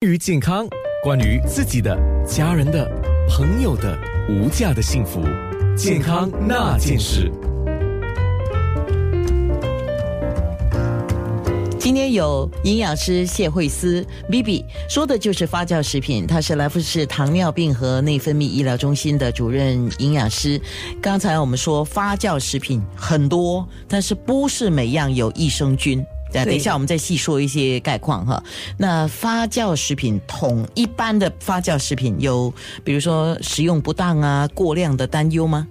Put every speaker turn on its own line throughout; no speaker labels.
关于健康，关于自己的、家人的、朋友的无价的幸福，健康那件事。
今天有营养师谢慧思 Bibi 说的就是发酵食品，她是来福士糖尿病和内分泌医疗中心的主任营养师。刚才我们说发酵食品很多，但是不是每样有益生菌。对，等一下我们再细说一些概况哈。那发酵食品统一般的发酵食品有，比如说食用不当啊、过量的担忧吗？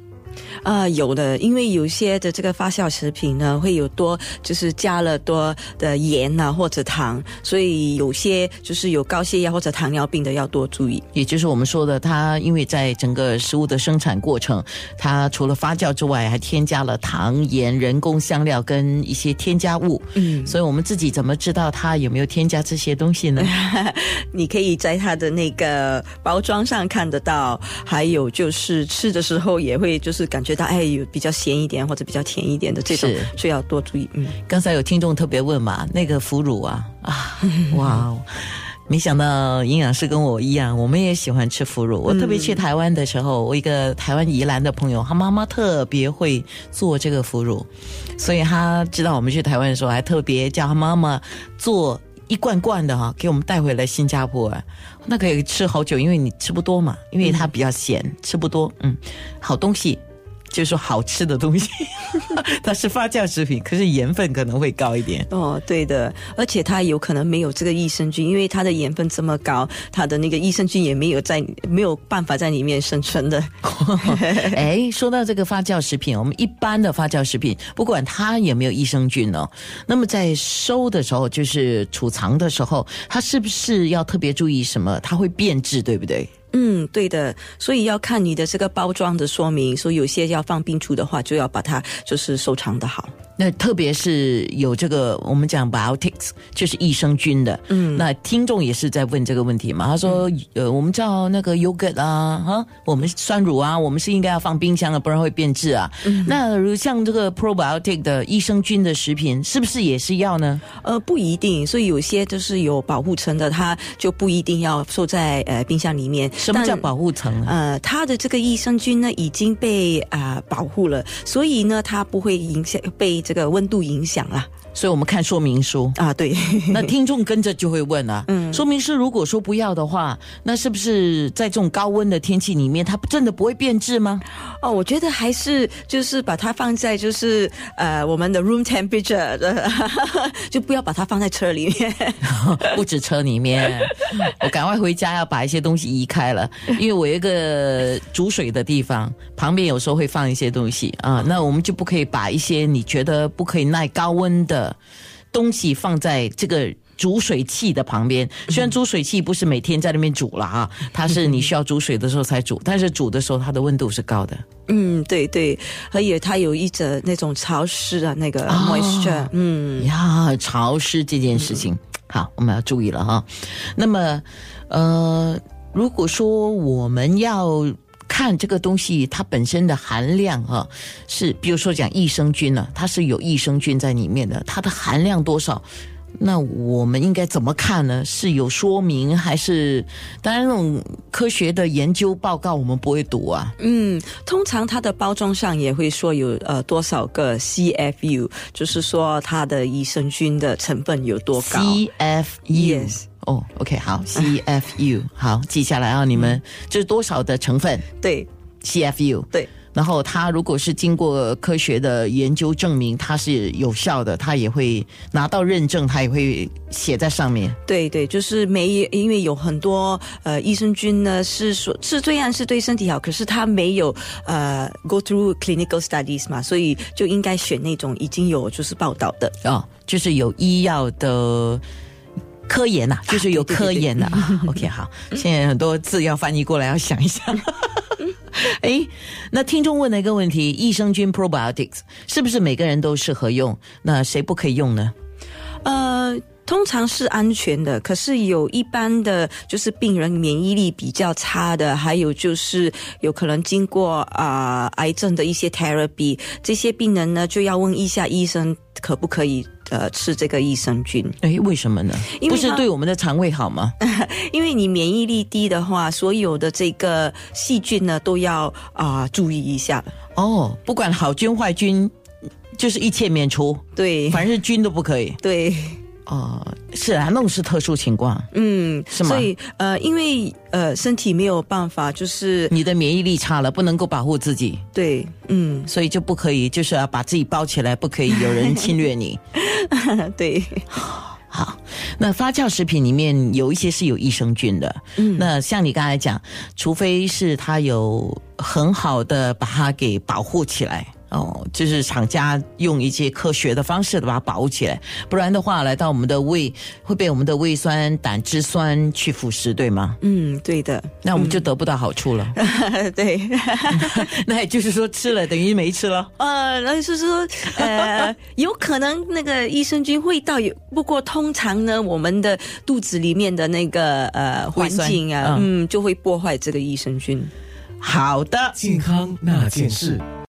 啊，有的，因为有些的这个发酵食品呢，会有多就是加了多的盐呐或者糖，所以有些就是有高血压或者糖尿病的要多注意。
也就是我们说的，它因为在整个食物的生产过程，它除了发酵之外，还添加了糖、盐、人工香料跟一些添加物。嗯，所以我们自己怎么知道它有没有添加这些东西呢？
你可以在它的那个包装上看得到，还有就是吃的时候也会就是感觉到哎有比较咸一点或者比较甜一点的这种，所以要多注意。嗯，
刚才有听众特别问嘛，那个腐乳啊啊，哇哦，没想到营养师跟我一样，我们也喜欢吃腐乳。我特别去台湾的时候，我一个台湾宜兰的朋友，他妈妈特别会做这个腐乳，所以他知道我们去台湾的时候，还特别叫他妈妈做一罐罐的哈，给我们带回来新加坡。那可以吃好久，因为你吃不多嘛，因为它比较咸，吃不多。嗯，好东西。就是说好吃的东西，它是发酵食品，可是盐分可能会高一点。
哦，对的，而且它有可能没有这个益生菌，因为它的盐分这么高，它的那个益生菌也没有在没有办法在里面生存的。
哎，说到这个发酵食品，我们一般的发酵食品，不管它有没有益生菌哦，那么在收的时候，就是储藏的时候，它是不是要特别注意什么？它会变质，对不对？
嗯，对的，所以要看你的这个包装的说明，说有些要放冰橱的话，就要把它就是收藏的好。
那特别是有这个我们讲 biotics，就是益生菌的。嗯，那听众也是在问这个问题嘛？他说，呃，我们知道那个 yogurt 啊，哈，我们酸乳啊，我们是应该要放冰箱的，不然会变质啊。那如像这个 probiotic 的益生菌的食品，是不是也是要呢？
呃，不一定，所以有些就是有保护层的，它就不一定要收在呃冰箱里面。
什么叫保护层？
呃，它的这个益生菌呢已经被啊保护了，所以呢它不会影响被这个温度影响啊。
所以我们看说明书
啊，对。
那听众跟着就会问啊，嗯，说明书如果说不要的话，那是不是在这种高温的天气里面，它真的不会变质吗？
哦，我觉得还是就是把它放在就是呃我们的 room temperature 的，就不要把它放在车里面，
不止车里面，我赶快回家要把一些东西移开了，因为我有一个煮水的地方，旁边有时候会放一些东西啊，那我们就不可以把一些你觉得不可以耐高温的。东西放在这个煮水器的旁边，虽然煮水器不是每天在那边煮了啊，它是你需要煮水的时候才煮，但是煮的时候它的温度是高的。
嗯，对对，而且它有一则那种潮湿啊，那个 moisture，
嗯呀，潮湿这件事情，好，我们要注意了哈。那么，呃，如果说我们要。看这个东西它本身的含量啊，是比如说讲益生菌呢，它是有益生菌在里面的，它的含量多少？那我们应该怎么看呢？是有说明还是？当然，那种科学的研究报告我们不会读啊。
嗯，通常它的包装上也会说有呃多少个 CFU，就是说它的益生菌的成分有多高。
CFU。哦，OK，好，CFU，好，记下来啊，你们这是多少的成分？
对
，CFU，
对。
然后它如果是经过科学的研究证明它是有效的，它也会拿到认证，它也会写在上面。
对对，就是没因为有很多呃益生菌呢是说，是虽然是对身体好，可是它没有呃 go through clinical studies 嘛，所以就应该选那种已经有就是报道的
哦，就是有医药的。科研呐，就是有科研的啊。OK，好，现在很多字要翻译过来，要想一想。哎，那听众问了一个问题：益生菌 probiotics 是不是每个人都适合用？那谁不可以用呢？
呃。通常是安全的，可是有一般的就是病人免疫力比较差的，还有就是有可能经过啊、癌症的一些 therapy，这些病人呢就要问一下医生可不可以呃吃这个益生菌，
哎，为什么呢？
因为
不是对我们的肠胃好吗？
因为你免疫力低的话，所有的这个细菌呢都要啊、注意一下。
哦，不管好菌坏菌，就是一切免除，
对
凡是菌都不可以。
对。
哦，是啊，那种是特殊情况，
嗯，
是吗？
所以呃，因为呃，身体没有办法，就是
你的免疫力差了，不能够保护自己，
对，嗯，
所以就不可以，就是要把自己包起来，不可以有人侵略你。
对，
好，那发酵食品里面有一些是有益生菌的，嗯，那像你刚才讲，除非是它有很好的把它给保护起来。哦，就是厂家用一些科学的方式把它保护起来，不然的话，来到我们的胃会被我们的胃酸、胆汁酸去腐蚀，对吗？
嗯，对的，
那我们就得不到好处了。
对，
那也就是说，吃了等于没吃了。
呃，那就是说，呃，有可能那个益生菌会到有，不过通常呢，我们的肚子里面的那个呃环境啊，
嗯
嗯，就会破坏这个益生菌。
好的，
健康那件事。